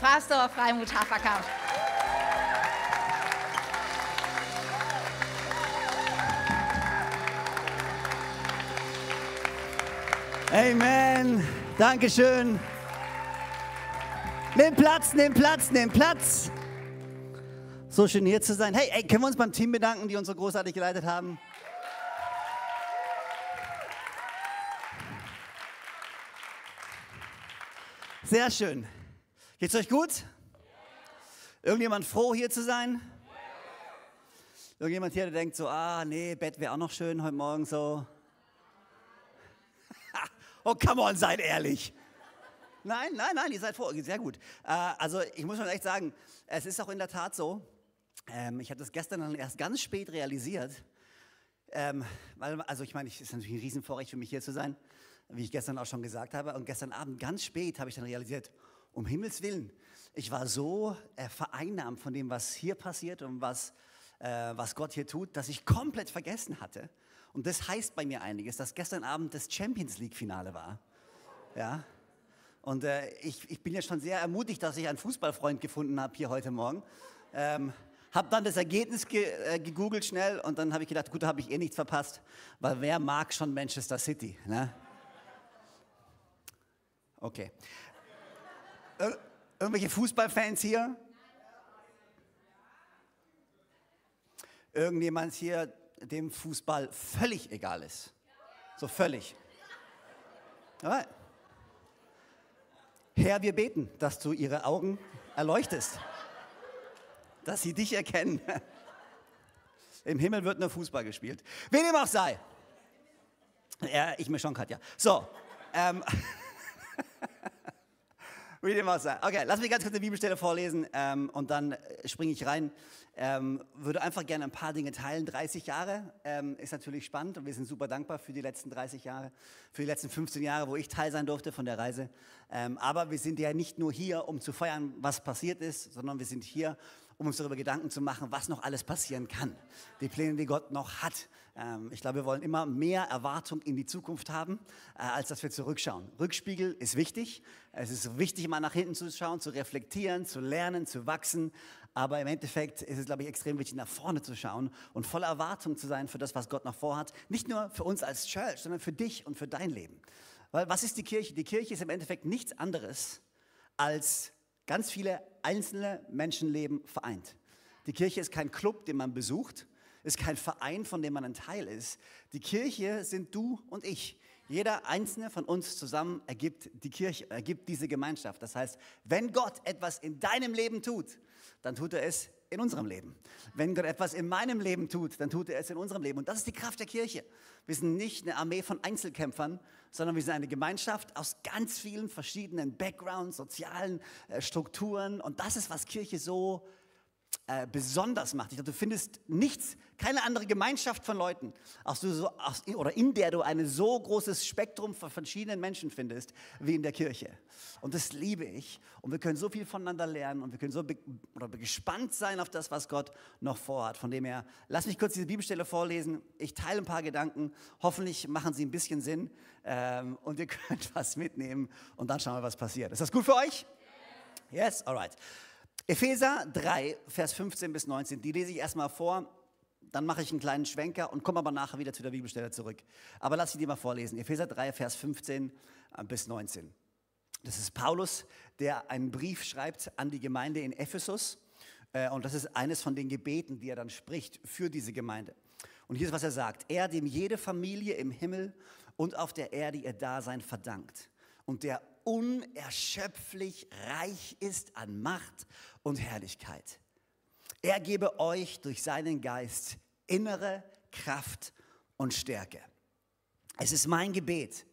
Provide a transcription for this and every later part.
Pastor Freimut Haferkamp. Amen. Dankeschön. Nimm Platz, nimm Platz, nimm Platz. So schön hier zu sein. Hey, hey, können wir uns beim Team bedanken, die uns so großartig geleitet haben? Sehr schön. Geht's euch gut? Irgendjemand froh, hier zu sein? Irgendjemand hier, der denkt so, ah, nee, Bett wäre auch noch schön heute Morgen so. oh, come on, seid ehrlich. Nein, nein, nein, ihr seid froh. Sehr gut. Äh, also ich muss schon echt sagen, es ist auch in der Tat so, ähm, ich habe das gestern dann erst ganz spät realisiert, ähm, weil, also ich meine, es ist natürlich ein Riesenvorrecht für mich hier zu sein, wie ich gestern auch schon gesagt habe. Und gestern Abend ganz spät habe ich dann realisiert, um Himmels Willen, ich war so äh, vereinnahmt von dem, was hier passiert und was, äh, was Gott hier tut, dass ich komplett vergessen hatte. Und das heißt bei mir einiges, dass gestern Abend das Champions League-Finale war. Ja. Und äh, ich, ich bin ja schon sehr ermutigt, dass ich einen Fußballfreund gefunden habe hier heute Morgen. Ähm, habe dann das Ergebnis ge, äh, gegoogelt schnell und dann habe ich gedacht, gut, da habe ich eh nichts verpasst, weil wer mag schon Manchester City? Ne? Okay. Ir irgendwelche Fußballfans hier? Irgendjemand hier, dem Fußball völlig egal ist? So völlig. Alright. Herr, wir beten, dass du ihre Augen erleuchtest, dass sie dich erkennen. Im Himmel wird nur Fußball gespielt. Wen dem auch sei. Ja, ich mir schon, Katja. So. Ähm, Dem auch sei. Okay, lass mich ganz kurz eine Bibelstelle vorlesen ähm, und dann springe ich rein. Ähm, würde einfach gerne ein paar Dinge teilen. 30 Jahre ähm, ist natürlich spannend und wir sind super dankbar für die letzten 30 Jahre, für die letzten 15 Jahre, wo ich Teil sein durfte von der Reise. Ähm, aber wir sind ja nicht nur hier, um zu feiern, was passiert ist, sondern wir sind hier, um uns darüber Gedanken zu machen, was noch alles passieren kann. Die Pläne, die Gott noch hat. Ähm, ich glaube, wir wollen immer mehr Erwartung in die Zukunft haben, äh, als dass wir zurückschauen. Rückspiegel ist wichtig. Es ist wichtig, mal nach hinten zu schauen, zu reflektieren, zu lernen, zu wachsen. Aber im Endeffekt ist es, glaube ich, extrem wichtig, nach vorne zu schauen und voller Erwartung zu sein für das, was Gott noch vorhat. Nicht nur für uns als Church, sondern für dich und für dein Leben. Weil was ist die Kirche? Die Kirche ist im Endeffekt nichts anderes als ganz viele einzelne Menschenleben vereint. Die Kirche ist kein Club, den man besucht, ist kein Verein, von dem man ein Teil ist. Die Kirche sind du und ich. Jeder einzelne von uns zusammen ergibt die Kirche, ergibt diese Gemeinschaft. Das heißt, wenn Gott etwas in deinem Leben tut, dann tut er es in unserem Leben. Wenn Gott etwas in meinem Leben tut, dann tut er es in unserem Leben. Und das ist die Kraft der Kirche. Wir sind nicht eine Armee von Einzelkämpfern, sondern wir sind eine Gemeinschaft aus ganz vielen verschiedenen Backgrounds, sozialen äh, Strukturen. Und das ist, was Kirche so äh, besonders macht. Ich glaube, du findest nichts, keine andere Gemeinschaft von Leuten, aus, aus, oder in der du ein so großes Spektrum von verschiedenen Menschen findest, wie in der Kirche. Und das liebe ich. Und wir können so viel voneinander lernen und wir können so oder gespannt sein auf das, was Gott noch vorhat. Von dem her, lass mich kurz diese Bibelstelle vorlesen. Ich teile ein paar Gedanken. Hoffentlich machen sie ein bisschen Sinn ähm, und ihr könnt was mitnehmen und dann schauen wir, was passiert. Ist das gut für euch? Yes, alright. Epheser 3, Vers 15 bis 19, die lese ich erstmal vor, dann mache ich einen kleinen Schwenker und komme aber nachher wieder zu der Bibelstelle zurück. Aber lass ich die mal vorlesen. Epheser 3, Vers 15 äh, bis 19. Das ist Paulus, der einen Brief schreibt an die Gemeinde in Ephesus. Äh, und das ist eines von den Gebeten, die er dann spricht für diese Gemeinde. Und hier ist, was er sagt. Er, dem jede Familie im Himmel und auf der Erde ihr Dasein verdankt. Und der unerschöpflich reich ist an Macht und Herrlichkeit. Er gebe euch durch seinen Geist innere Kraft und Stärke. Es ist mein Gebet,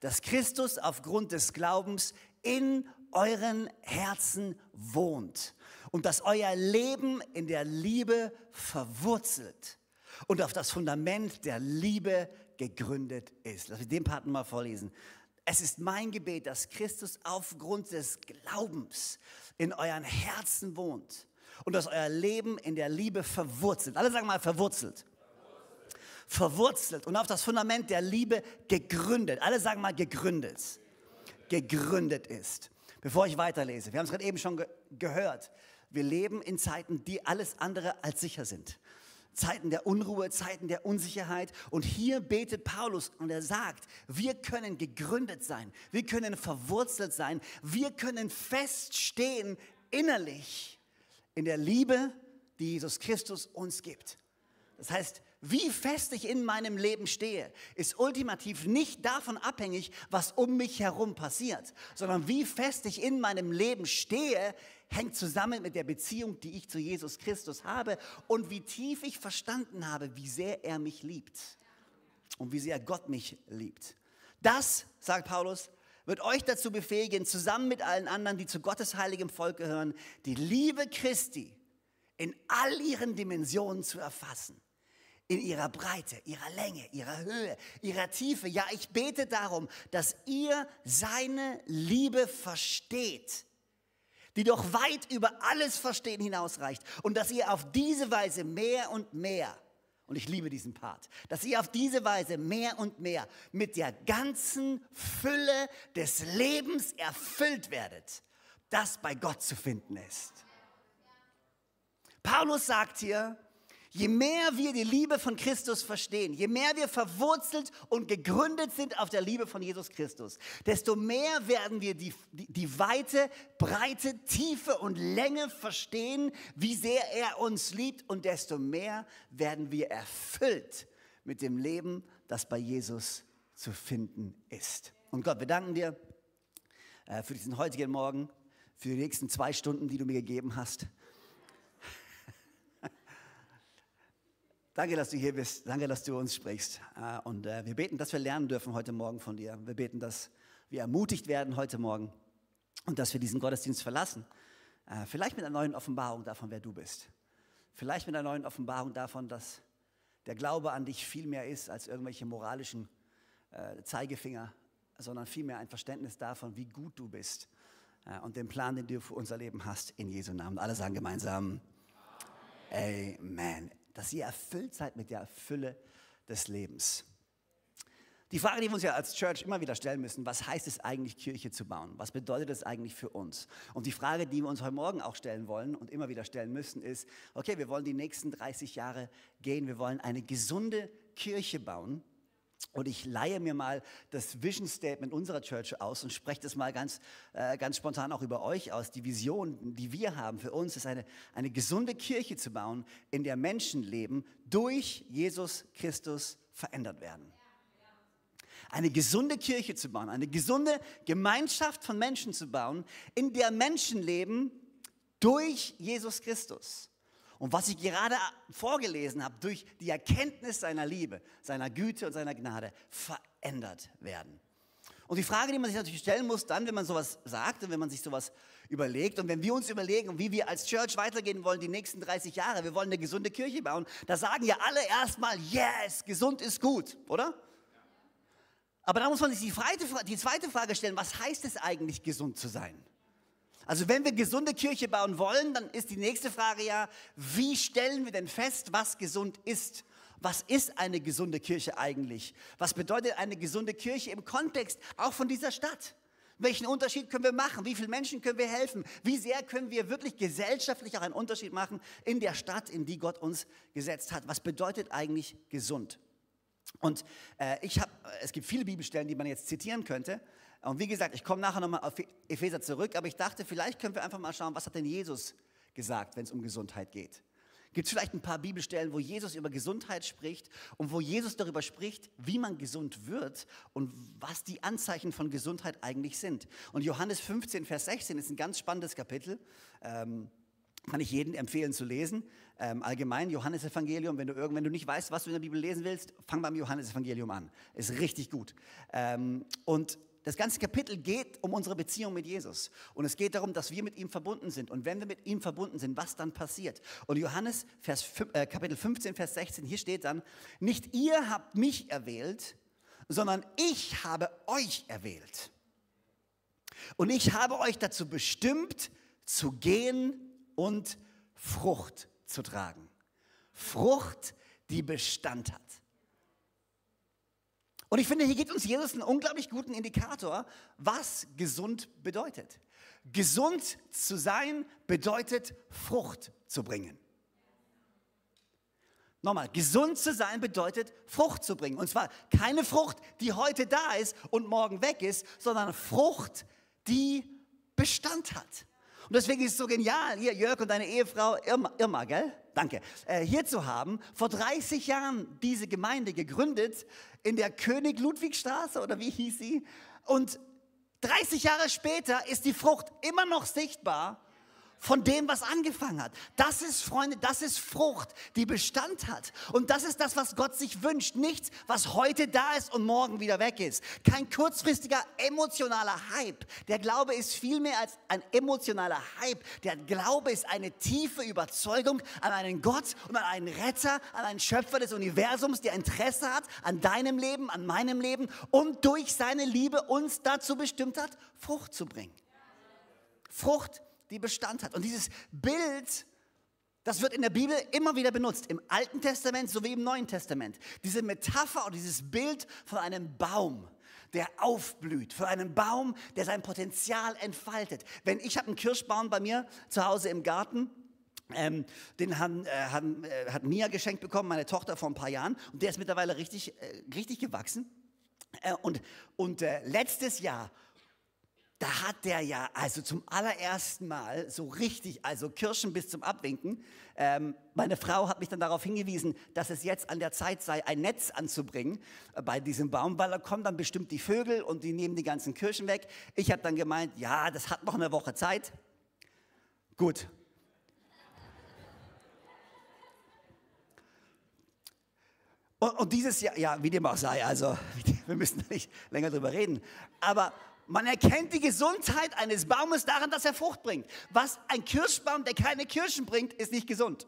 dass Christus aufgrund des Glaubens in euren Herzen wohnt und dass euer Leben in der Liebe verwurzelt und auf das Fundament der Liebe gegründet ist. Lass mich den Part mal vorlesen. Es ist mein Gebet, dass Christus aufgrund des Glaubens in euren Herzen wohnt und dass euer Leben in der Liebe verwurzelt. Alle sagen mal verwurzelt. Verwurzelt und auf das Fundament der Liebe gegründet. Alle sagen mal gegründet. Gegründet ist. Bevor ich weiterlese, wir haben es gerade eben schon ge gehört, wir leben in Zeiten, die alles andere als sicher sind. Zeiten der Unruhe, Zeiten der Unsicherheit. Und hier betet Paulus und er sagt, wir können gegründet sein, wir können verwurzelt sein, wir können feststehen innerlich in der Liebe, die Jesus Christus uns gibt. Das heißt, wie fest ich in meinem Leben stehe, ist ultimativ nicht davon abhängig, was um mich herum passiert, sondern wie fest ich in meinem Leben stehe, hängt zusammen mit der Beziehung, die ich zu Jesus Christus habe und wie tief ich verstanden habe, wie sehr er mich liebt und wie sehr Gott mich liebt. Das, sagt Paulus, wird euch dazu befähigen, zusammen mit allen anderen, die zu Gottes heiligem Volk gehören, die Liebe Christi in all ihren Dimensionen zu erfassen. In ihrer Breite, ihrer Länge, ihrer Höhe, ihrer Tiefe. Ja, ich bete darum, dass ihr seine Liebe versteht die doch weit über alles Verstehen hinausreicht und dass ihr auf diese Weise mehr und mehr, und ich liebe diesen Part, dass ihr auf diese Weise mehr und mehr mit der ganzen Fülle des Lebens erfüllt werdet, das bei Gott zu finden ist. Paulus sagt hier, Je mehr wir die Liebe von Christus verstehen, je mehr wir verwurzelt und gegründet sind auf der Liebe von Jesus Christus, desto mehr werden wir die, die, die Weite, Breite, Tiefe und Länge verstehen, wie sehr er uns liebt und desto mehr werden wir erfüllt mit dem Leben, das bei Jesus zu finden ist. Und Gott, wir danken dir äh, für diesen heutigen Morgen, für die nächsten zwei Stunden, die du mir gegeben hast. Danke, dass du hier bist. Danke, dass du uns sprichst. Äh, und äh, wir beten, dass wir lernen dürfen heute Morgen von dir. Wir beten, dass wir ermutigt werden heute Morgen und dass wir diesen Gottesdienst verlassen. Äh, vielleicht mit einer neuen Offenbarung davon, wer du bist. Vielleicht mit einer neuen Offenbarung davon, dass der Glaube an dich viel mehr ist als irgendwelche moralischen Zeigefinger, sondern vielmehr ein Verständnis davon, wie gut du bist und den Plan, den du für unser Leben hast, in Jesu Namen. Alle sagen gemeinsam Amen. Amen dass ihr erfüllt seid mit der Fülle des Lebens. Die Frage, die wir uns ja als Church immer wieder stellen müssen, was heißt es eigentlich, Kirche zu bauen? Was bedeutet es eigentlich für uns? Und die Frage, die wir uns heute Morgen auch stellen wollen und immer wieder stellen müssen, ist, okay, wir wollen die nächsten 30 Jahre gehen, wir wollen eine gesunde Kirche bauen. Und ich leihe mir mal das Vision Statement unserer Church aus und spreche das mal ganz, äh, ganz spontan auch über euch aus. Die Vision, die wir haben für uns, ist eine, eine gesunde Kirche zu bauen, in der Menschenleben durch Jesus Christus verändert werden. Eine gesunde Kirche zu bauen, eine gesunde Gemeinschaft von Menschen zu bauen, in der Menschenleben durch Jesus Christus und was ich gerade vorgelesen habe, durch die Erkenntnis seiner Liebe, seiner Güte und seiner Gnade verändert werden. Und die Frage, die man sich natürlich stellen muss, dann, wenn man sowas sagt und wenn man sich sowas überlegt und wenn wir uns überlegen, wie wir als Church weitergehen wollen die nächsten 30 Jahre, wir wollen eine gesunde Kirche bauen, da sagen ja alle erstmal, yes, gesund ist gut, oder? Aber da muss man sich die zweite, die zweite Frage stellen, was heißt es eigentlich, gesund zu sein? Also wenn wir gesunde Kirche bauen wollen, dann ist die nächste Frage ja, wie stellen wir denn fest, was gesund ist? Was ist eine gesunde Kirche eigentlich? Was bedeutet eine gesunde Kirche im Kontext auch von dieser Stadt? Welchen Unterschied können wir machen? Wie vielen Menschen können wir helfen? Wie sehr können wir wirklich gesellschaftlich auch einen Unterschied machen in der Stadt, in die Gott uns gesetzt hat? Was bedeutet eigentlich gesund? Und äh, ich habe, es gibt viele Bibelstellen, die man jetzt zitieren könnte. Und wie gesagt, ich komme nachher nochmal auf Epheser zurück, aber ich dachte, vielleicht können wir einfach mal schauen, was hat denn Jesus gesagt, wenn es um Gesundheit geht. Gibt es vielleicht ein paar Bibelstellen, wo Jesus über Gesundheit spricht und wo Jesus darüber spricht, wie man gesund wird und was die Anzeichen von Gesundheit eigentlich sind. Und Johannes 15, Vers 16 ist ein ganz spannendes Kapitel. Ähm, kann ich jedem empfehlen zu lesen. Ähm, allgemein Johannesevangelium, wenn du wenn du nicht weißt, was du in der Bibel lesen willst, fang beim Johannesevangelium an. Ist richtig gut. Ähm, und das ganze Kapitel geht um unsere Beziehung mit Jesus. Und es geht darum, dass wir mit ihm verbunden sind. Und wenn wir mit ihm verbunden sind, was dann passiert. Und Johannes Vers, äh, Kapitel 15, Vers 16, hier steht dann, nicht ihr habt mich erwählt, sondern ich habe euch erwählt. Und ich habe euch dazu bestimmt, zu gehen und Frucht zu tragen. Frucht, die Bestand hat. Und ich finde, hier gibt uns Jesus einen unglaublich guten Indikator, was gesund bedeutet. Gesund zu sein bedeutet Frucht zu bringen. Nochmal, gesund zu sein bedeutet Frucht zu bringen. Und zwar keine Frucht, die heute da ist und morgen weg ist, sondern Frucht, die Bestand hat. Und deswegen ist es so genial, hier Jörg und deine Ehefrau Irma, Irma gell? Danke, äh, hier zu haben. Vor 30 Jahren diese Gemeinde gegründet in der König Ludwigstraße oder wie hieß sie? Und 30 Jahre später ist die Frucht immer noch sichtbar von dem, was angefangen hat. Das ist, Freunde, das ist Frucht, die Bestand hat. Und das ist das, was Gott sich wünscht. Nichts, was heute da ist und morgen wieder weg ist. Kein kurzfristiger emotionaler Hype. Der Glaube ist viel mehr als ein emotionaler Hype. Der Glaube ist eine tiefe Überzeugung an einen Gott und an einen Retter, an einen Schöpfer des Universums, der Interesse hat an deinem Leben, an meinem Leben und durch seine Liebe uns dazu bestimmt hat, Frucht zu bringen. Frucht die Bestand hat. Und dieses Bild, das wird in der Bibel immer wieder benutzt, im Alten Testament sowie im Neuen Testament. Diese Metapher und dieses Bild von einem Baum, der aufblüht, von einem Baum, der sein Potenzial entfaltet. Wenn ich habe einen Kirschbaum bei mir zu Hause im Garten, ähm, den haben, äh, haben, äh, hat Mia geschenkt bekommen, meine Tochter vor ein paar Jahren, und der ist mittlerweile richtig, äh, richtig gewachsen. Äh, und und äh, letztes Jahr da hat der ja also zum allerersten Mal so richtig, also Kirschen bis zum Abwinken. Ähm, meine Frau hat mich dann darauf hingewiesen, dass es jetzt an der Zeit sei, ein Netz anzubringen bei diesem Baum, weil da kommen dann bestimmt die Vögel und die nehmen die ganzen Kirschen weg. Ich habe dann gemeint, ja, das hat noch eine Woche Zeit. Gut. Und, und dieses Jahr, ja, wie dem auch sei, also wir müssen nicht länger drüber reden, aber man erkennt die Gesundheit eines Baumes daran, dass er Frucht bringt. Was ein Kirschbaum, der keine Kirschen bringt, ist nicht gesund.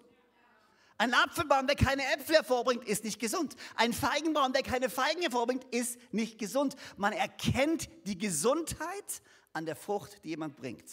Ein Apfelbaum, der keine Äpfel hervorbringt, ist nicht gesund. Ein Feigenbaum, der keine Feigen hervorbringt, ist nicht gesund. Man erkennt die Gesundheit an der Frucht, die jemand bringt.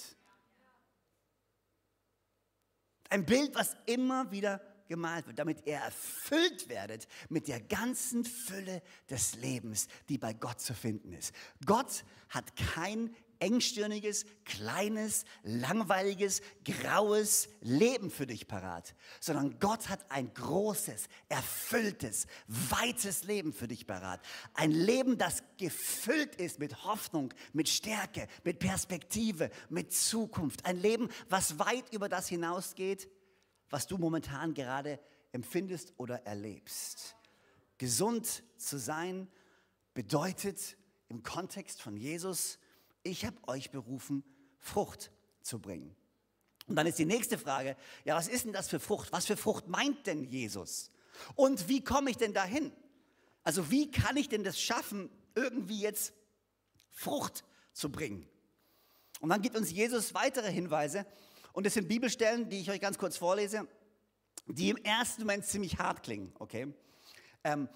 Ein Bild, was immer wieder gemalt wird, damit ihr erfüllt werdet mit der ganzen Fülle des Lebens, die bei Gott zu finden ist. Gott hat kein engstirniges, kleines, langweiliges, graues Leben für dich parat, sondern Gott hat ein großes, erfülltes, weites Leben für dich parat. Ein Leben, das gefüllt ist mit Hoffnung, mit Stärke, mit Perspektive, mit Zukunft. Ein Leben, was weit über das hinausgeht, was du momentan gerade empfindest oder erlebst. Gesund zu sein bedeutet im Kontext von Jesus, ich habe euch berufen, Frucht zu bringen. Und dann ist die nächste Frage, ja, was ist denn das für Frucht? Was für Frucht meint denn Jesus? Und wie komme ich denn dahin? Also wie kann ich denn das schaffen, irgendwie jetzt Frucht zu bringen? Und dann gibt uns Jesus weitere Hinweise. Und es sind Bibelstellen, die ich euch ganz kurz vorlese, die im ersten Moment ziemlich hart klingen, okay? Ähm,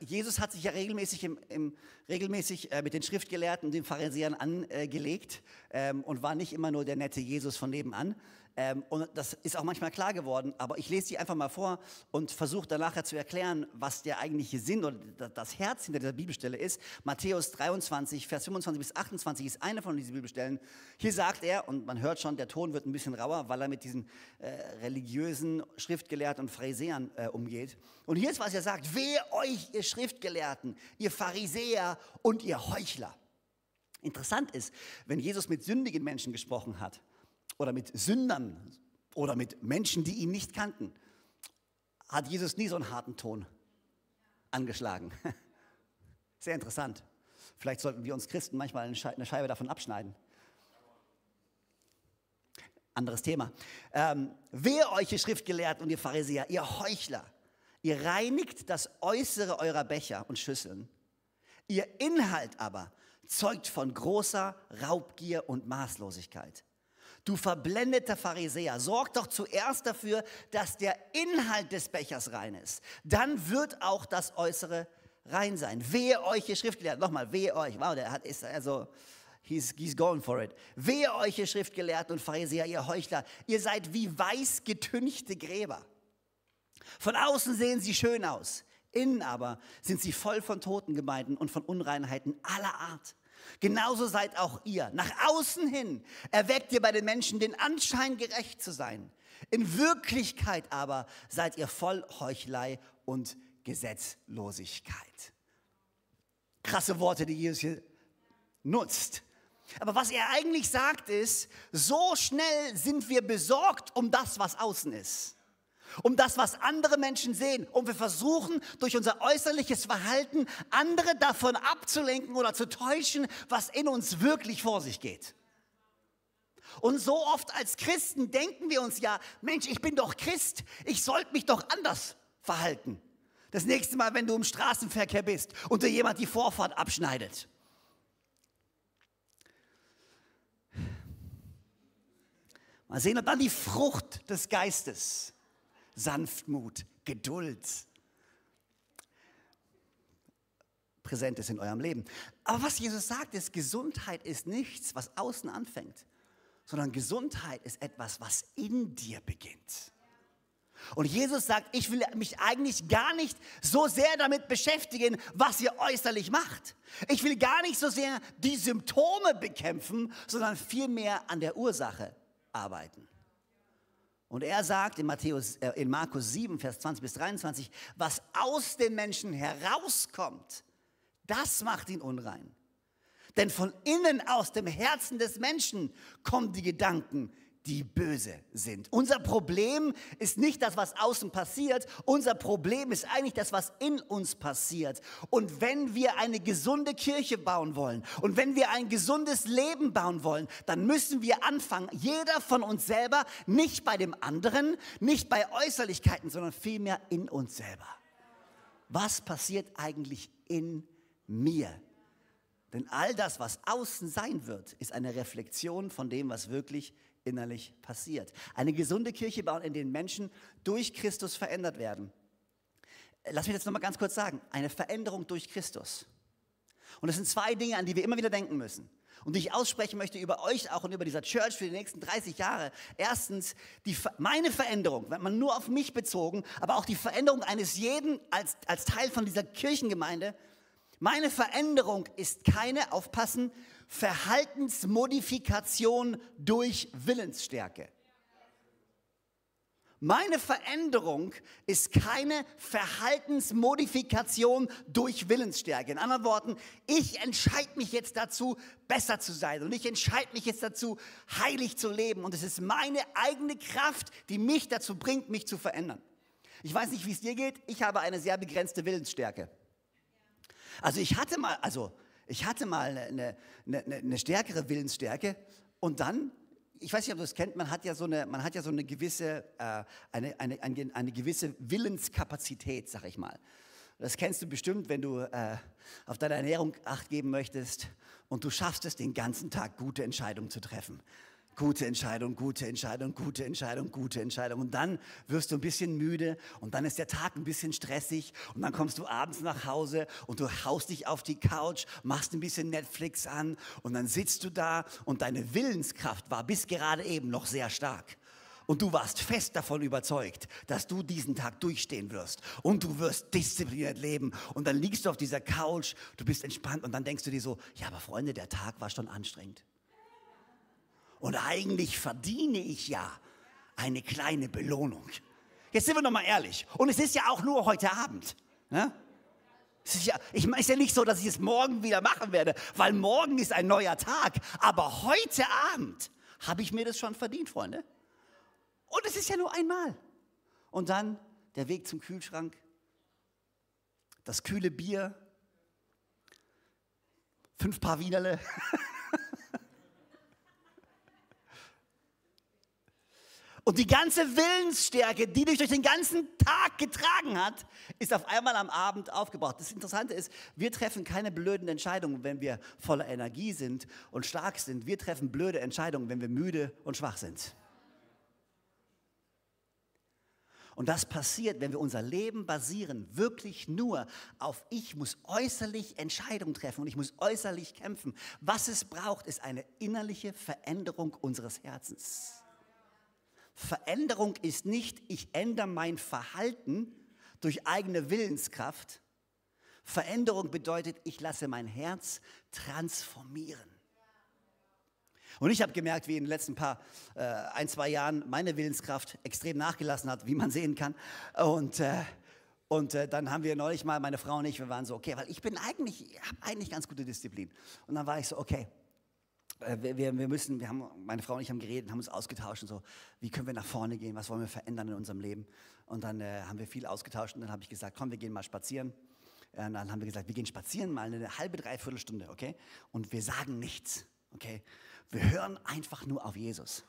Jesus hat sich ja regelmäßig, im, im, regelmäßig äh, mit den Schriftgelehrten und den Pharisäern angelegt ähm, und war nicht immer nur der nette Jesus von nebenan, ähm, und das ist auch manchmal klar geworden, aber ich lese sie einfach mal vor und versuche dann nachher zu erklären, was der eigentliche Sinn oder das Herz hinter dieser Bibelstelle ist. Matthäus 23, Vers 25 bis 28 ist eine von diesen Bibelstellen. Hier sagt er, und man hört schon, der Ton wird ein bisschen rauer, weil er mit diesen äh, religiösen Schriftgelehrten und Pharisäern äh, umgeht. Und hier ist, was er sagt, wehe euch, ihr Schriftgelehrten, ihr Pharisäer und ihr Heuchler. Interessant ist, wenn Jesus mit sündigen Menschen gesprochen hat, oder mit Sündern oder mit Menschen, die ihn nicht kannten, hat Jesus nie so einen harten Ton angeschlagen. Sehr interessant. Vielleicht sollten wir uns Christen manchmal eine Scheibe davon abschneiden. Anderes Thema. Ähm, wer euch, ihr Schriftgelehrten und ihr Pharisäer, ihr Heuchler, ihr reinigt das Äußere eurer Becher und Schüsseln. Ihr Inhalt aber zeugt von großer Raubgier und Maßlosigkeit. Du verblendeter Pharisäer, sorg doch zuerst dafür, dass der Inhalt des Bechers rein ist. Dann wird auch das Äußere rein sein. Wehe euch, ihr Schriftgelehrten. Nochmal, wehe euch. Wow, der hat, ist also, he's, he's going for it. Wehe euch, ihr Schriftgelehrten und Pharisäer, ihr Heuchler. Ihr seid wie weiß getünchte Gräber. Von außen sehen sie schön aus. Innen aber sind sie voll von Totengemeinden und von Unreinheiten aller Art. Genauso seid auch ihr. Nach außen hin erweckt ihr bei den Menschen den Anschein, gerecht zu sein. In Wirklichkeit aber seid ihr voll Heuchelei und Gesetzlosigkeit. Krasse Worte, die Jesus hier nutzt. Aber was er eigentlich sagt ist, so schnell sind wir besorgt um das, was außen ist. Um das, was andere Menschen sehen. Und wir versuchen durch unser äußerliches Verhalten andere davon abzulenken oder zu täuschen, was in uns wirklich vor sich geht. Und so oft als Christen denken wir uns ja, Mensch, ich bin doch Christ, ich sollte mich doch anders verhalten. Das nächste Mal, wenn du im Straßenverkehr bist und dir jemand die Vorfahrt abschneidet. Mal sehen, und dann die Frucht des Geistes. Sanftmut, Geduld. Präsent ist in eurem Leben. Aber was Jesus sagt, ist, Gesundheit ist nichts, was außen anfängt, sondern Gesundheit ist etwas, was in dir beginnt. Und Jesus sagt, ich will mich eigentlich gar nicht so sehr damit beschäftigen, was ihr äußerlich macht. Ich will gar nicht so sehr die Symptome bekämpfen, sondern vielmehr an der Ursache arbeiten. Und er sagt in, Matthäus, äh, in Markus 7, Vers 20 bis 23, was aus den Menschen herauskommt, das macht ihn unrein. Denn von innen aus dem Herzen des Menschen kommen die Gedanken, die böse sind. Unser Problem ist nicht das, was außen passiert. Unser Problem ist eigentlich das, was in uns passiert. Und wenn wir eine gesunde Kirche bauen wollen und wenn wir ein gesundes Leben bauen wollen, dann müssen wir anfangen, jeder von uns selber, nicht bei dem anderen, nicht bei Äußerlichkeiten, sondern vielmehr in uns selber. Was passiert eigentlich in mir? Denn all das, was außen sein wird, ist eine Reflexion von dem, was wirklich innerlich passiert. Eine gesunde Kirche bauen, in der Menschen durch Christus verändert werden. Lass mich jetzt noch mal ganz kurz sagen, eine Veränderung durch Christus. Und das sind zwei Dinge, an die wir immer wieder denken müssen und die ich aussprechen möchte über euch auch und über dieser Church für die nächsten 30 Jahre. Erstens, die, meine Veränderung, wenn man nur auf mich bezogen, aber auch die Veränderung eines jeden als, als Teil von dieser Kirchengemeinde. Meine Veränderung ist keine, aufpassen, Verhaltensmodifikation durch Willensstärke. Meine Veränderung ist keine Verhaltensmodifikation durch Willensstärke. In anderen Worten, ich entscheide mich jetzt dazu, besser zu sein. Und ich entscheide mich jetzt dazu, heilig zu leben. Und es ist meine eigene Kraft, die mich dazu bringt, mich zu verändern. Ich weiß nicht, wie es dir geht. Ich habe eine sehr begrenzte Willensstärke. Also ich hatte mal, also ich hatte mal eine, eine, eine stärkere Willensstärke und dann ich weiß nicht, ob du das kennt, man hat ja so eine, man hat ja so eine gewisse, äh, eine, eine, eine, eine, gewisse Willenskapazität, sag ich mal. Das kennst du bestimmt, wenn du äh, auf deine Ernährung acht geben möchtest und du schaffst es, den ganzen Tag gute Entscheidungen zu treffen. Gute Entscheidung, gute Entscheidung, gute Entscheidung, gute Entscheidung. Und dann wirst du ein bisschen müde und dann ist der Tag ein bisschen stressig und dann kommst du abends nach Hause und du haust dich auf die Couch, machst ein bisschen Netflix an und dann sitzt du da und deine Willenskraft war bis gerade eben noch sehr stark. Und du warst fest davon überzeugt, dass du diesen Tag durchstehen wirst. Und du wirst diszipliniert leben. Und dann liegst du auf dieser Couch, du bist entspannt und dann denkst du dir so, ja, aber Freunde, der Tag war schon anstrengend. Und eigentlich verdiene ich ja eine kleine Belohnung. Jetzt sind wir noch mal ehrlich. Und es ist ja auch nur heute Abend. Ne? Es ist ja, ich meine, es ist ja nicht so, dass ich es morgen wieder machen werde, weil morgen ist ein neuer Tag. Aber heute Abend habe ich mir das schon verdient, Freunde. Und es ist ja nur einmal. Und dann der Weg zum Kühlschrank, das kühle Bier, fünf Paar Wienerle. Und die ganze Willensstärke, die dich durch den ganzen Tag getragen hat, ist auf einmal am Abend aufgebraucht. Das Interessante ist, wir treffen keine blöden Entscheidungen, wenn wir voller Energie sind und stark sind. Wir treffen blöde Entscheidungen, wenn wir müde und schwach sind. Und das passiert, wenn wir unser Leben basieren, wirklich nur auf, ich muss äußerlich Entscheidungen treffen und ich muss äußerlich kämpfen. Was es braucht, ist eine innerliche Veränderung unseres Herzens. Veränderung ist nicht, ich ändere mein Verhalten durch eigene Willenskraft. Veränderung bedeutet, ich lasse mein Herz transformieren. Und ich habe gemerkt, wie in den letzten paar, äh, ein, zwei Jahren meine Willenskraft extrem nachgelassen hat, wie man sehen kann. Und, äh, und äh, dann haben wir neulich mal, meine Frau und ich, wir waren so, okay, weil ich bin eigentlich, habe eigentlich ganz gute Disziplin. Und dann war ich so, okay, wir, wir, müssen, wir haben, meine Frau und ich haben geredet, haben uns ausgetauscht und so, wie können wir nach vorne gehen, was wollen wir verändern in unserem Leben. Und dann äh, haben wir viel ausgetauscht und dann habe ich gesagt, komm, wir gehen mal spazieren. Und dann haben wir gesagt, wir gehen spazieren mal eine halbe, dreiviertel Stunde, okay? Und wir sagen nichts, okay? Wir hören einfach nur auf Jesus.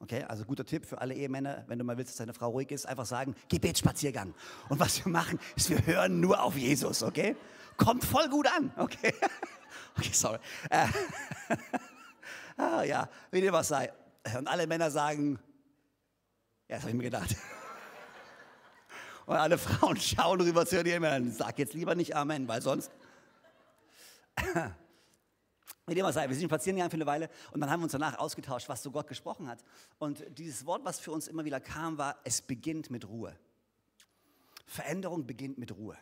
Okay, also guter Tipp für alle Ehemänner, wenn du mal willst, dass deine Frau ruhig ist, einfach sagen, Gebetsspaziergang. Und was wir machen, ist, wir hören nur auf Jesus, okay? Kommt voll gut an, okay? Okay, sorry. Äh, ja, wie dem was sei. Und alle Männer sagen, ja, das habe ich mir gedacht. Und alle Frauen schauen rüber zu ihren Männern, sag jetzt lieber nicht Amen, weil sonst... Mit dem was sei, wir sind spazieren gegangen für eine Weile und dann haben wir uns danach ausgetauscht, was so Gott gesprochen hat. Und dieses Wort, was für uns immer wieder kam, war, es beginnt mit Ruhe. Veränderung beginnt mit Ruhe.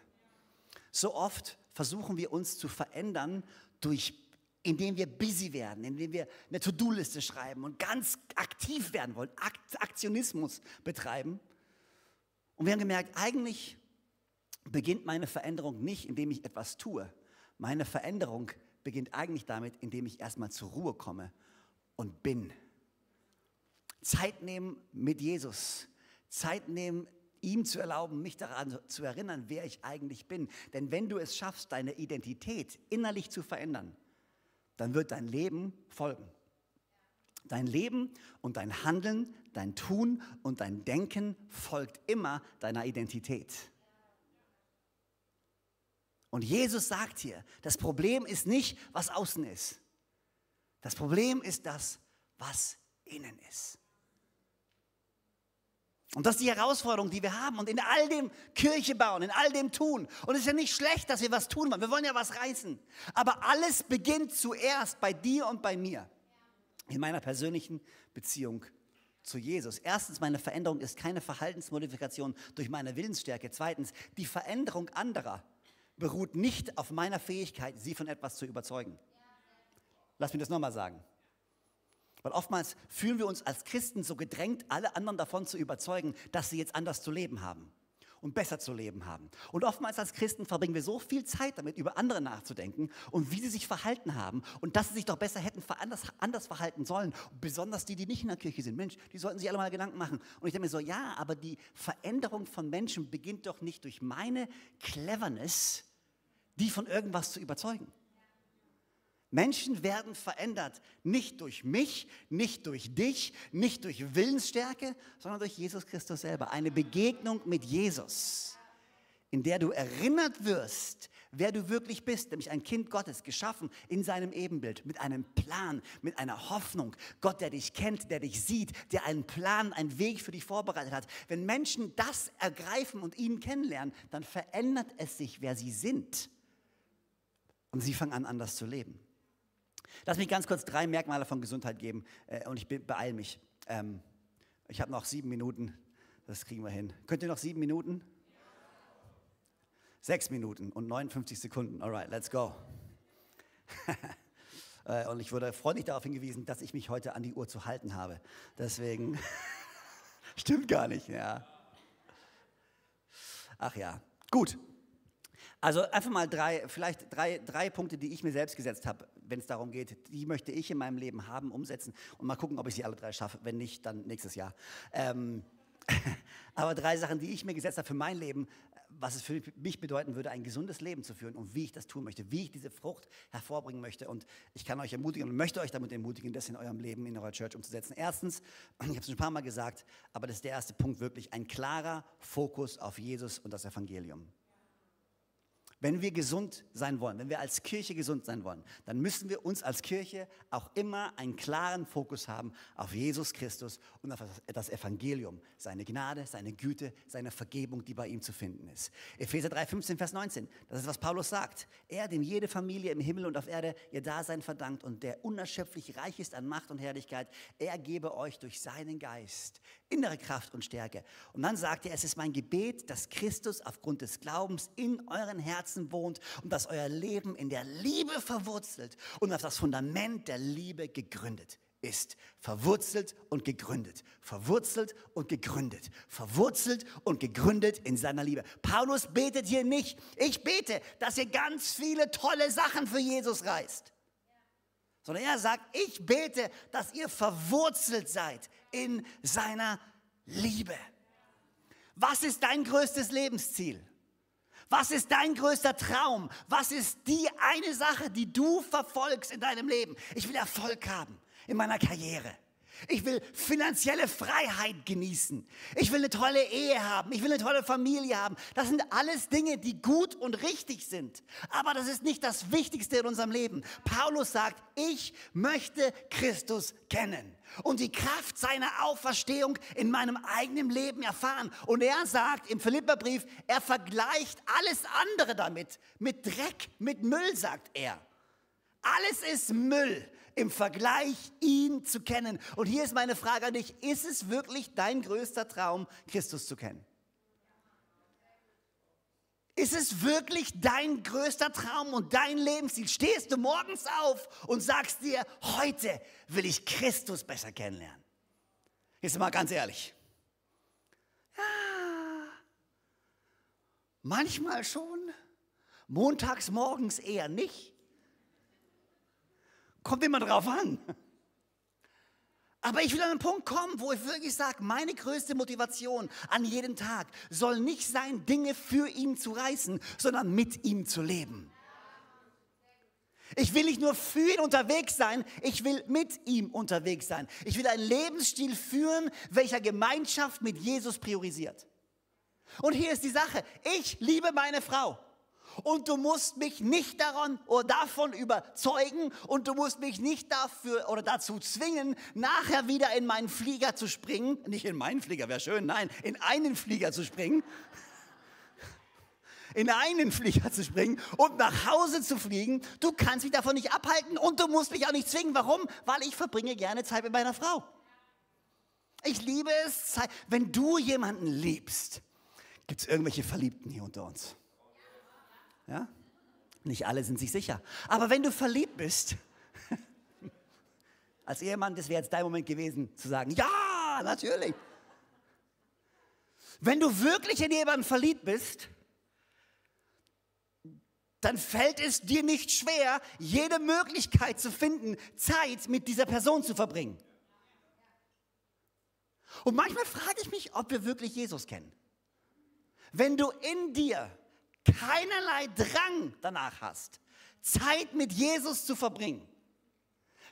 So oft versuchen wir uns zu verändern, durch, indem wir busy werden, indem wir eine To-Do-Liste schreiben und ganz aktiv werden wollen, Aktionismus betreiben. Und wir haben gemerkt, eigentlich beginnt meine Veränderung nicht, indem ich etwas tue. Meine Veränderung beginnt eigentlich damit, indem ich erstmal zur Ruhe komme und bin. Zeit nehmen mit Jesus. Zeit nehmen, ihm zu erlauben, mich daran zu erinnern, wer ich eigentlich bin. Denn wenn du es schaffst, deine Identität innerlich zu verändern, dann wird dein Leben folgen. Dein Leben und dein Handeln, dein Tun und dein Denken folgt immer deiner Identität. Und Jesus sagt hier, das Problem ist nicht, was außen ist. Das Problem ist das, was innen ist. Und das ist die Herausforderung, die wir haben. Und in all dem Kirche bauen, in all dem tun. Und es ist ja nicht schlecht, dass wir was tun wollen. Wir wollen ja was reißen. Aber alles beginnt zuerst bei dir und bei mir. In meiner persönlichen Beziehung zu Jesus. Erstens, meine Veränderung ist keine Verhaltensmodifikation durch meine Willensstärke. Zweitens, die Veränderung anderer beruht nicht auf meiner Fähigkeit, sie von etwas zu überzeugen. Lass mich das nochmal sagen. Weil oftmals fühlen wir uns als Christen so gedrängt, alle anderen davon zu überzeugen, dass sie jetzt anders zu leben haben und besser zu leben haben. Und oftmals als Christen verbringen wir so viel Zeit damit, über andere nachzudenken und wie sie sich verhalten haben und dass sie sich doch besser hätten anders, anders verhalten sollen. Besonders die, die nicht in der Kirche sind. Mensch, die sollten sich alle mal Gedanken machen. Und ich denke mir so, ja, aber die Veränderung von Menschen beginnt doch nicht durch meine Cleverness, die von irgendwas zu überzeugen. Menschen werden verändert, nicht durch mich, nicht durch dich, nicht durch Willensstärke, sondern durch Jesus Christus selber. Eine Begegnung mit Jesus, in der du erinnert wirst, wer du wirklich bist, nämlich ein Kind Gottes, geschaffen in seinem Ebenbild, mit einem Plan, mit einer Hoffnung. Gott, der dich kennt, der dich sieht, der einen Plan, einen Weg für dich vorbereitet hat. Wenn Menschen das ergreifen und ihn kennenlernen, dann verändert es sich, wer sie sind. Und sie fangen an, anders zu leben. Lass mich ganz kurz drei Merkmale von Gesundheit geben äh, und ich beeile mich. Ähm, ich habe noch sieben Minuten, das kriegen wir hin. Könnt ihr noch sieben Minuten? Sechs Minuten und 59 Sekunden. Alright, let's go. Äh, und ich wurde freundlich darauf hingewiesen, dass ich mich heute an die Uhr zu halten habe. Deswegen stimmt gar nicht, ja. Ach ja, gut. Also einfach mal drei, vielleicht drei, drei Punkte, die ich mir selbst gesetzt habe, wenn es darum geht, die möchte ich in meinem Leben haben, umsetzen und mal gucken, ob ich sie alle drei schaffe. Wenn nicht, dann nächstes Jahr. Ähm, aber drei Sachen, die ich mir gesetzt habe für mein Leben, was es für mich bedeuten würde, ein gesundes Leben zu führen und wie ich das tun möchte, wie ich diese Frucht hervorbringen möchte. Und ich kann euch ermutigen und möchte euch damit ermutigen, das in eurem Leben, in eurer Church umzusetzen. Erstens, ich habe es schon ein paar Mal gesagt, aber das ist der erste Punkt wirklich, ein klarer Fokus auf Jesus und das Evangelium. Wenn wir gesund sein wollen, wenn wir als Kirche gesund sein wollen, dann müssen wir uns als Kirche auch immer einen klaren Fokus haben auf Jesus Christus und auf das Evangelium, seine Gnade, seine Güte, seine Vergebung, die bei ihm zu finden ist. Epheser 3, 15, Vers 19, das ist, was Paulus sagt. Er, dem jede Familie im Himmel und auf Erde ihr Dasein verdankt und der unerschöpflich reich ist an Macht und Herrlichkeit, er gebe euch durch seinen Geist innere Kraft und Stärke. Und dann sagt er, es ist mein Gebet, dass Christus aufgrund des Glaubens in euren Herzen Herzen wohnt und dass euer Leben in der Liebe verwurzelt und auf das Fundament der Liebe gegründet ist. Verwurzelt und gegründet. Verwurzelt und gegründet. Verwurzelt und gegründet in seiner Liebe. Paulus betet hier nicht. Ich bete, dass ihr ganz viele tolle Sachen für Jesus reißt. Sondern er sagt, ich bete, dass ihr verwurzelt seid in seiner Liebe. Was ist dein größtes Lebensziel? Was ist dein größter Traum? Was ist die eine Sache, die du verfolgst in deinem Leben? Ich will Erfolg haben in meiner Karriere. Ich will finanzielle Freiheit genießen. Ich will eine tolle Ehe haben. Ich will eine tolle Familie haben. Das sind alles Dinge, die gut und richtig sind. Aber das ist nicht das Wichtigste in unserem Leben. Paulus sagt, ich möchte Christus kennen und die Kraft seiner Auferstehung in meinem eigenen Leben erfahren. Und er sagt im Philipperbrief, er vergleicht alles andere damit. Mit Dreck, mit Müll, sagt er. Alles ist Müll im Vergleich ihn zu kennen. Und hier ist meine Frage an dich, ist es wirklich dein größter Traum, Christus zu kennen? Ist es wirklich dein größter Traum und dein Lebensziel? Stehst du morgens auf und sagst dir, heute will ich Christus besser kennenlernen? Jetzt mal ganz ehrlich. Ja, manchmal schon, montags morgens eher nicht. Kommt immer drauf an. Aber ich will an einen Punkt kommen, wo ich wirklich sage, meine größte Motivation an jedem Tag soll nicht sein, Dinge für ihn zu reißen, sondern mit ihm zu leben. Ich will nicht nur für ihn unterwegs sein, ich will mit ihm unterwegs sein. Ich will einen Lebensstil führen, welcher Gemeinschaft mit Jesus priorisiert. Und hier ist die Sache, ich liebe meine Frau. Und du musst mich nicht daran oder davon überzeugen und du musst mich nicht dafür oder dazu zwingen, nachher wieder in meinen Flieger zu springen. Nicht in meinen Flieger, wäre schön, nein, in einen Flieger zu springen. In einen Flieger zu springen und nach Hause zu fliegen. Du kannst mich davon nicht abhalten und du musst mich auch nicht zwingen. Warum? Weil ich verbringe gerne Zeit mit meiner Frau. Ich liebe es, wenn du jemanden liebst. Gibt es irgendwelche Verliebten hier unter uns? Ja? Nicht alle sind sich sicher. Aber wenn du verliebt bist, als Ehemann, das wäre jetzt dein Moment gewesen, zu sagen, ja, natürlich. Wenn du wirklich in jemanden verliebt bist, dann fällt es dir nicht schwer, jede Möglichkeit zu finden, Zeit mit dieser Person zu verbringen. Und manchmal frage ich mich, ob wir wirklich Jesus kennen. Wenn du in dir keinerlei Drang danach hast, Zeit mit Jesus zu verbringen,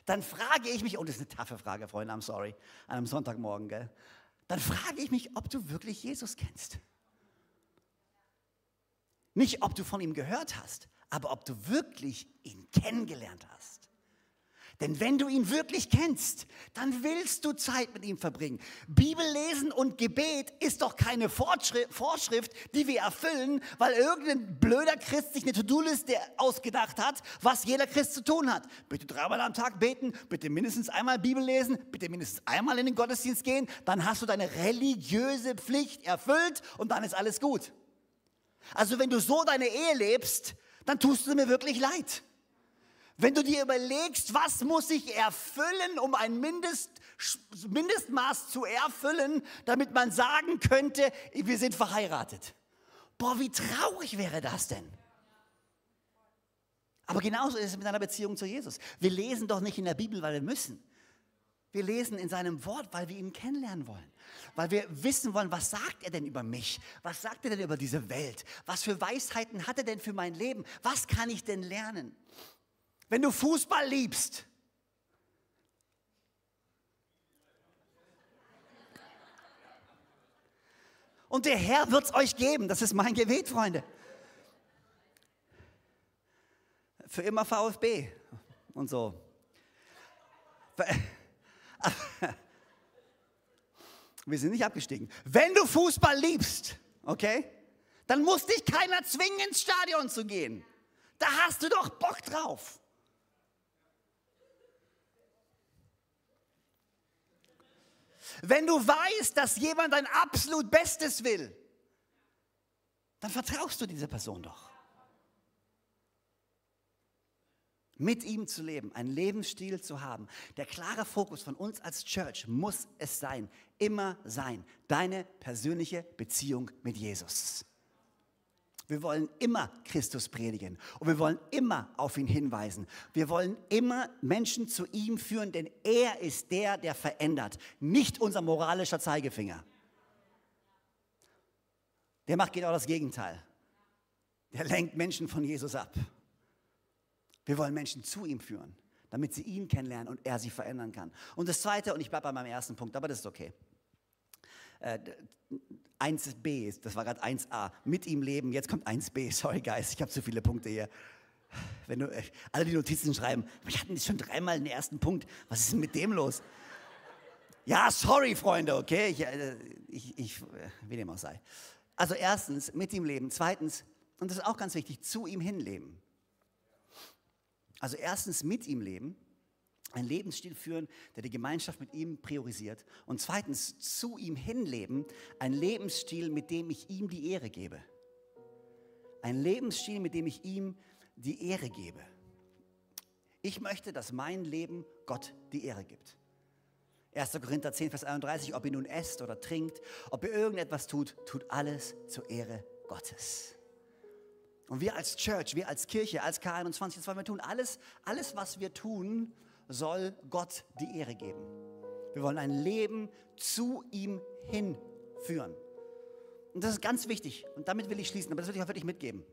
dann frage ich mich, und das ist eine taffe Frage, Freunde, I'm sorry, an einem Sonntagmorgen, gell? Dann frage ich mich, ob du wirklich Jesus kennst. Nicht, ob du von ihm gehört hast, aber ob du wirklich ihn kennengelernt hast. Denn wenn du ihn wirklich kennst, dann willst du Zeit mit ihm verbringen. Bibellesen und Gebet ist doch keine Vorschrift, die wir erfüllen, weil irgendein blöder Christ sich eine To-Do-Liste ausgedacht hat, was jeder Christ zu tun hat. Bitte dreimal am Tag beten, bitte mindestens einmal Bibel lesen, bitte mindestens einmal in den Gottesdienst gehen, dann hast du deine religiöse Pflicht erfüllt und dann ist alles gut. Also wenn du so deine Ehe lebst, dann tust du mir wirklich leid. Wenn du dir überlegst, was muss ich erfüllen, um ein Mindest, Mindestmaß zu erfüllen, damit man sagen könnte, wir sind verheiratet. Boah, wie traurig wäre das denn? Aber genauso ist es mit einer Beziehung zu Jesus. Wir lesen doch nicht in der Bibel, weil wir müssen. Wir lesen in seinem Wort, weil wir ihn kennenlernen wollen. Weil wir wissen wollen, was sagt er denn über mich? Was sagt er denn über diese Welt? Was für Weisheiten hat er denn für mein Leben? Was kann ich denn lernen? Wenn du Fußball liebst, Und der Herr wird es euch geben. Das ist mein Gebet, Freunde. Für immer VfB und so. Wir sind nicht abgestiegen. Wenn du Fußball liebst, okay, dann muss dich keiner zwingen, ins Stadion zu gehen. Da hast du doch Bock drauf. Wenn du weißt, dass jemand dein absolut Bestes will, dann vertraust du dieser Person doch. Mit ihm zu leben, einen Lebensstil zu haben. Der klare Fokus von uns als Church muss es sein, immer sein, deine persönliche Beziehung mit Jesus. Wir wollen immer Christus predigen und wir wollen immer auf ihn hinweisen. Wir wollen immer Menschen zu ihm führen, denn er ist der, der verändert, nicht unser moralischer Zeigefinger. Der macht genau das Gegenteil. Der lenkt Menschen von Jesus ab. Wir wollen Menschen zu ihm führen, damit sie ihn kennenlernen und er sie verändern kann. Und das Zweite, und ich bleibe bei meinem ersten Punkt, aber das ist okay. Äh, 1b, das war gerade 1a, mit ihm leben, jetzt kommt 1b, sorry guys, ich habe zu viele Punkte hier. Wenn du, äh, alle die Notizen schreiben, wir hatten jetzt schon dreimal den ersten Punkt, was ist denn mit dem los? Ja, sorry Freunde, okay, ich, äh, ich, ich äh, wie dem auch sei. Also erstens, mit ihm leben, zweitens, und das ist auch ganz wichtig, zu ihm hinleben. Also erstens mit ihm leben, einen Lebensstil führen, der die Gemeinschaft mit ihm priorisiert. Und zweitens zu ihm hinleben, ein Lebensstil, mit dem ich ihm die Ehre gebe. Ein Lebensstil, mit dem ich ihm die Ehre gebe. Ich möchte, dass mein Leben Gott die Ehre gibt. 1. Korinther 10, Vers 31, ob ihr nun esst oder trinkt, ob ihr irgendetwas tut, tut alles zur Ehre Gottes. Und wir als Church, wir als Kirche, als K21, das wollen wir tun. Alles, alles, was wir tun, soll Gott die Ehre geben. Wir wollen ein Leben zu ihm hinführen. Und das ist ganz wichtig. Und damit will ich schließen, aber das will ich auch wirklich mitgeben.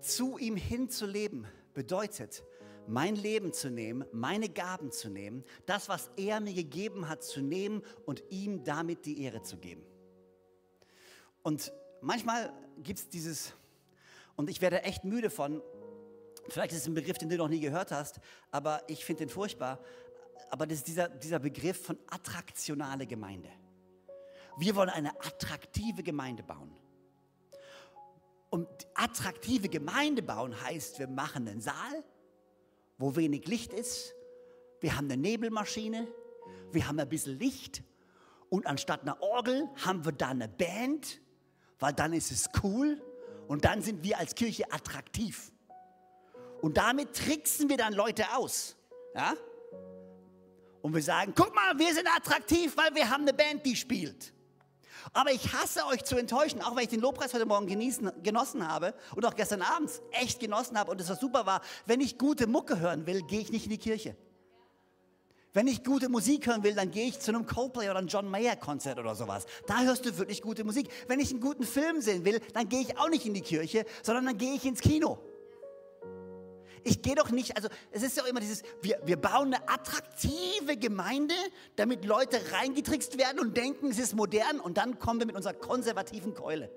Zu ihm hin zu leben bedeutet, mein Leben zu nehmen, meine Gaben zu nehmen, das, was er mir gegeben hat, zu nehmen und ihm damit die Ehre zu geben. Und manchmal gibt es dieses, und ich werde echt müde von, Vielleicht ist es ein Begriff, den du noch nie gehört hast, aber ich finde den furchtbar. Aber das ist dieser, dieser Begriff von attraktionale Gemeinde. Wir wollen eine attraktive Gemeinde bauen. Und attraktive Gemeinde bauen heißt, wir machen einen Saal, wo wenig Licht ist. Wir haben eine Nebelmaschine. Wir haben ein bisschen Licht. Und anstatt einer Orgel haben wir da eine Band, weil dann ist es cool. Und dann sind wir als Kirche attraktiv. Und damit tricksen wir dann Leute aus. Ja? Und wir sagen, guck mal, wir sind attraktiv, weil wir haben eine Band, die spielt. Aber ich hasse euch zu enttäuschen, auch weil ich den Lobpreis heute Morgen genießen, genossen habe und auch gestern Abend echt genossen habe und es was super war. Wenn ich gute Mucke hören will, gehe ich nicht in die Kirche. Wenn ich gute Musik hören will, dann gehe ich zu einem Coldplay oder einem John Mayer Konzert oder sowas. Da hörst du wirklich gute Musik. Wenn ich einen guten Film sehen will, dann gehe ich auch nicht in die Kirche, sondern dann gehe ich ins Kino. Ich gehe doch nicht, also es ist ja immer dieses, wir, wir bauen eine attraktive Gemeinde, damit Leute reingetrickst werden und denken, es ist modern und dann kommen wir mit unserer konservativen Keule.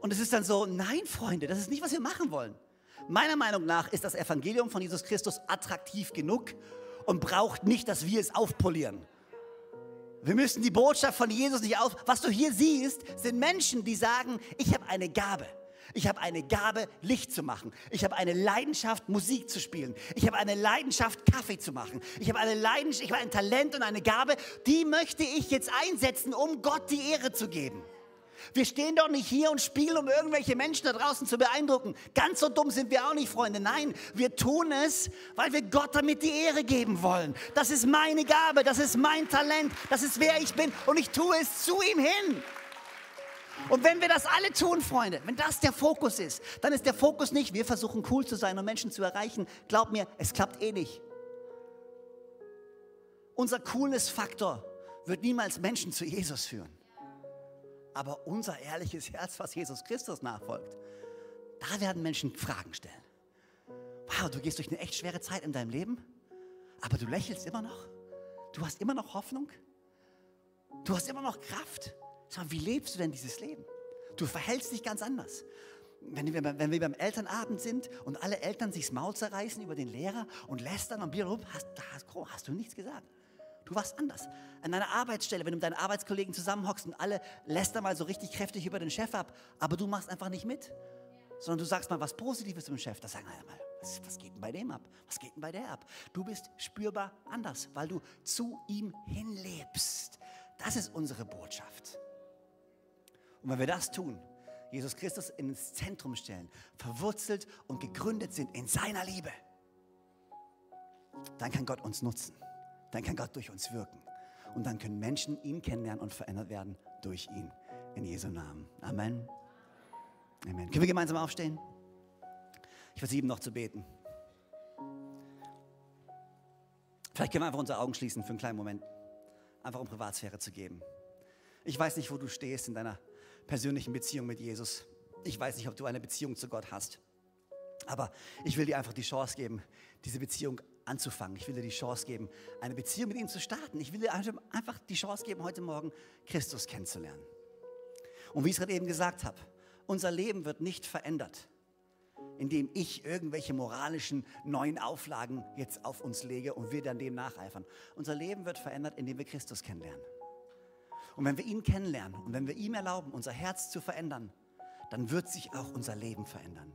Und es ist dann so, nein Freunde, das ist nicht, was wir machen wollen. Meiner Meinung nach ist das Evangelium von Jesus Christus attraktiv genug und braucht nicht, dass wir es aufpolieren. Wir müssen die Botschaft von Jesus nicht auf. Was du hier siehst, sind Menschen, die sagen, ich habe eine Gabe. Ich habe eine Gabe, Licht zu machen. Ich habe eine Leidenschaft, Musik zu spielen. Ich habe eine Leidenschaft, Kaffee zu machen. Ich habe eine Leidenschaft, ich habe ein Talent und eine Gabe, die möchte ich jetzt einsetzen, um Gott die Ehre zu geben. Wir stehen doch nicht hier und spielen, um irgendwelche Menschen da draußen zu beeindrucken. Ganz so dumm sind wir auch nicht, Freunde. Nein, wir tun es, weil wir Gott damit die Ehre geben wollen. Das ist meine Gabe, das ist mein Talent, das ist wer ich bin und ich tue es zu ihm hin. Und wenn wir das alle tun, Freunde, wenn das der Fokus ist, dann ist der Fokus nicht, wir versuchen cool zu sein und Menschen zu erreichen. Glaub mir, es klappt eh nicht. Unser Coolness-Faktor wird niemals Menschen zu Jesus führen. Aber unser ehrliches Herz, was Jesus Christus nachfolgt, da werden Menschen Fragen stellen. Wow, du gehst durch eine echt schwere Zeit in deinem Leben, aber du lächelst immer noch. Du hast immer noch Hoffnung. Du hast immer noch Kraft. Mal, wie lebst du denn dieses Leben? Du verhältst dich ganz anders. Wenn wir, wenn wir beim Elternabend sind und alle Eltern sich das Maul zerreißen über den Lehrer und lästern und Bier hast, hast, hast du nichts gesagt. Du warst anders. An deiner Arbeitsstelle, wenn du mit deinen Arbeitskollegen zusammenhockst und alle lästern mal so richtig kräftig über den Chef ab, aber du machst einfach nicht mit, sondern du sagst mal was Positives zum Chef. Da sagen alle mal, was, was geht denn bei dem ab? Was geht denn bei der ab? Du bist spürbar anders, weil du zu ihm hinlebst. Das ist unsere Botschaft. Und wenn wir das tun, Jesus Christus ins Zentrum stellen, verwurzelt und gegründet sind in seiner Liebe, dann kann Gott uns nutzen. Dann kann Gott durch uns wirken. Und dann können Menschen ihn kennenlernen und verändert werden durch ihn. In Jesu Namen. Amen. Amen. Können wir gemeinsam aufstehen? Ich versuche noch zu beten. Vielleicht können wir einfach unsere Augen schließen für einen kleinen Moment. Einfach um Privatsphäre zu geben. Ich weiß nicht, wo du stehst in deiner persönlichen Beziehung mit Jesus. Ich weiß nicht, ob du eine Beziehung zu Gott hast. Aber ich will dir einfach die Chance geben, diese Beziehung anzufangen. Ich will dir die Chance geben, eine Beziehung mit ihm zu starten. Ich will dir einfach die Chance geben, heute Morgen Christus kennenzulernen. Und wie ich es gerade eben gesagt habe, unser Leben wird nicht verändert, indem ich irgendwelche moralischen neuen Auflagen jetzt auf uns lege und wir dann dem nacheifern. Unser Leben wird verändert, indem wir Christus kennenlernen. Und wenn wir ihn kennenlernen und wenn wir ihm erlauben, unser Herz zu verändern, dann wird sich auch unser Leben verändern.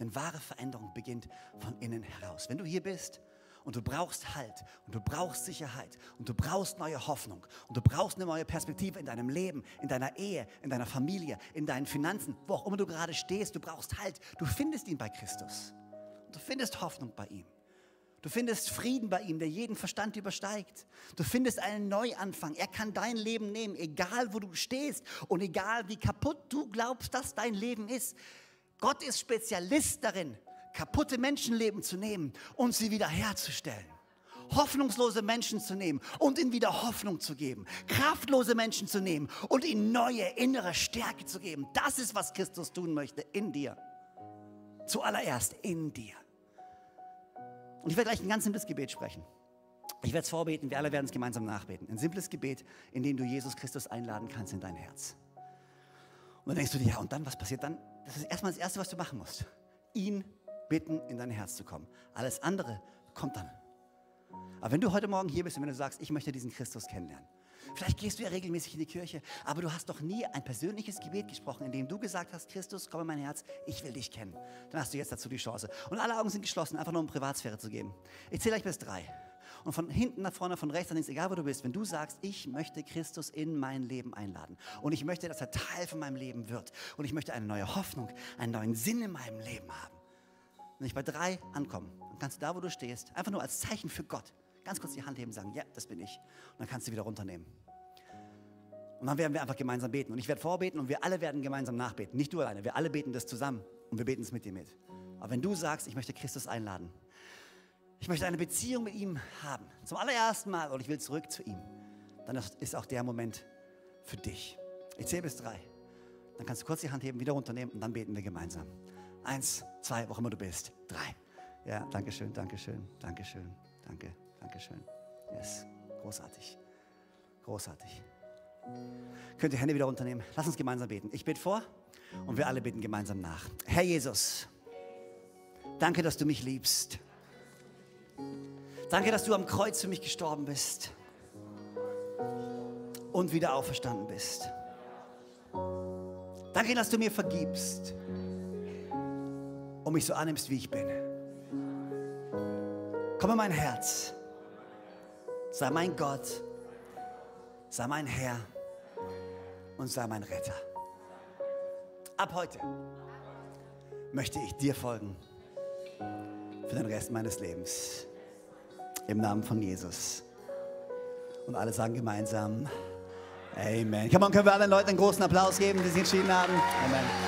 Denn wahre Veränderung beginnt von innen heraus. Wenn du hier bist und du brauchst Halt und du brauchst Sicherheit und du brauchst neue Hoffnung und du brauchst eine neue Perspektive in deinem Leben, in deiner Ehe, in deiner Familie, in deinen Finanzen, wo auch immer du gerade stehst, du brauchst Halt. Du findest ihn bei Christus. Du findest Hoffnung bei ihm. Du findest Frieden bei ihm, der jeden Verstand übersteigt. Du findest einen Neuanfang. Er kann dein Leben nehmen, egal wo du stehst und egal wie kaputt du glaubst, dass dein Leben ist. Gott ist Spezialist darin, kaputte Menschenleben zu nehmen und sie wiederherzustellen. Hoffnungslose Menschen zu nehmen und ihnen wieder Hoffnung zu geben. Kraftlose Menschen zu nehmen und ihnen neue innere Stärke zu geben. Das ist, was Christus tun möchte in dir. Zuallererst in dir. Und ich werde gleich ein ganz simples Gebet sprechen. Ich werde es vorbeten, wir alle werden es gemeinsam nachbeten. Ein simples Gebet, in dem du Jesus Christus einladen kannst in dein Herz. Und dann denkst du dir, ja, und dann, was passiert dann? Das ist erstmal das Erste, was du machen musst. Ihn bitten, in dein Herz zu kommen. Alles andere kommt dann. Aber wenn du heute Morgen hier bist und wenn du sagst, ich möchte diesen Christus kennenlernen, vielleicht gehst du ja regelmäßig in die Kirche, aber du hast doch nie ein persönliches Gebet gesprochen, in dem du gesagt hast, Christus, komm in mein Herz, ich will dich kennen. Dann hast du jetzt dazu die Chance. Und alle Augen sind geschlossen, einfach nur um Privatsphäre zu geben. Ich zähle euch bis drei. Und von hinten nach vorne, von rechts nach links, egal wo du bist, wenn du sagst, ich möchte Christus in mein Leben einladen und ich möchte, dass er Teil von meinem Leben wird und ich möchte eine neue Hoffnung, einen neuen Sinn in meinem Leben haben, wenn ich bei drei ankomme, dann kannst du da, wo du stehst, einfach nur als Zeichen für Gott, ganz kurz die Hand heben sagen, ja, das bin ich. Und dann kannst du wieder runternehmen. Und dann werden wir einfach gemeinsam beten. Und ich werde vorbeten und wir alle werden gemeinsam nachbeten. Nicht du alleine, wir alle beten das zusammen und wir beten es mit dir mit. Aber wenn du sagst, ich möchte Christus einladen, ich möchte eine Beziehung mit ihm haben, zum allerersten Mal und ich will zurück zu ihm, dann ist auch der Moment für dich. Ich zähle bis drei. Dann kannst du kurz die Hand heben, wieder runternehmen und dann beten wir gemeinsam. Eins, zwei, wo immer du bist. Drei. Ja, danke schön, danke schön, danke schön, danke, danke schön. Yes, großartig, großartig. Könnt ihr Hände wieder runternehmen? Lass uns gemeinsam beten. Ich bete vor und wir alle beten gemeinsam nach. Herr Jesus, danke, dass du mich liebst. Danke, dass du am Kreuz für mich gestorben bist und wieder auferstanden bist. Danke, dass du mir vergibst und mich so annimmst, wie ich bin. Komm in mein Herz. Sei mein Gott. Sei mein Herr. Und sei mein Retter. Ab heute möchte ich dir folgen. Für den Rest meines Lebens. Im Namen von Jesus. Und alle sagen gemeinsam Amen. Komm on, können wir allen Leuten einen großen Applaus geben, die sich entschieden haben? Amen.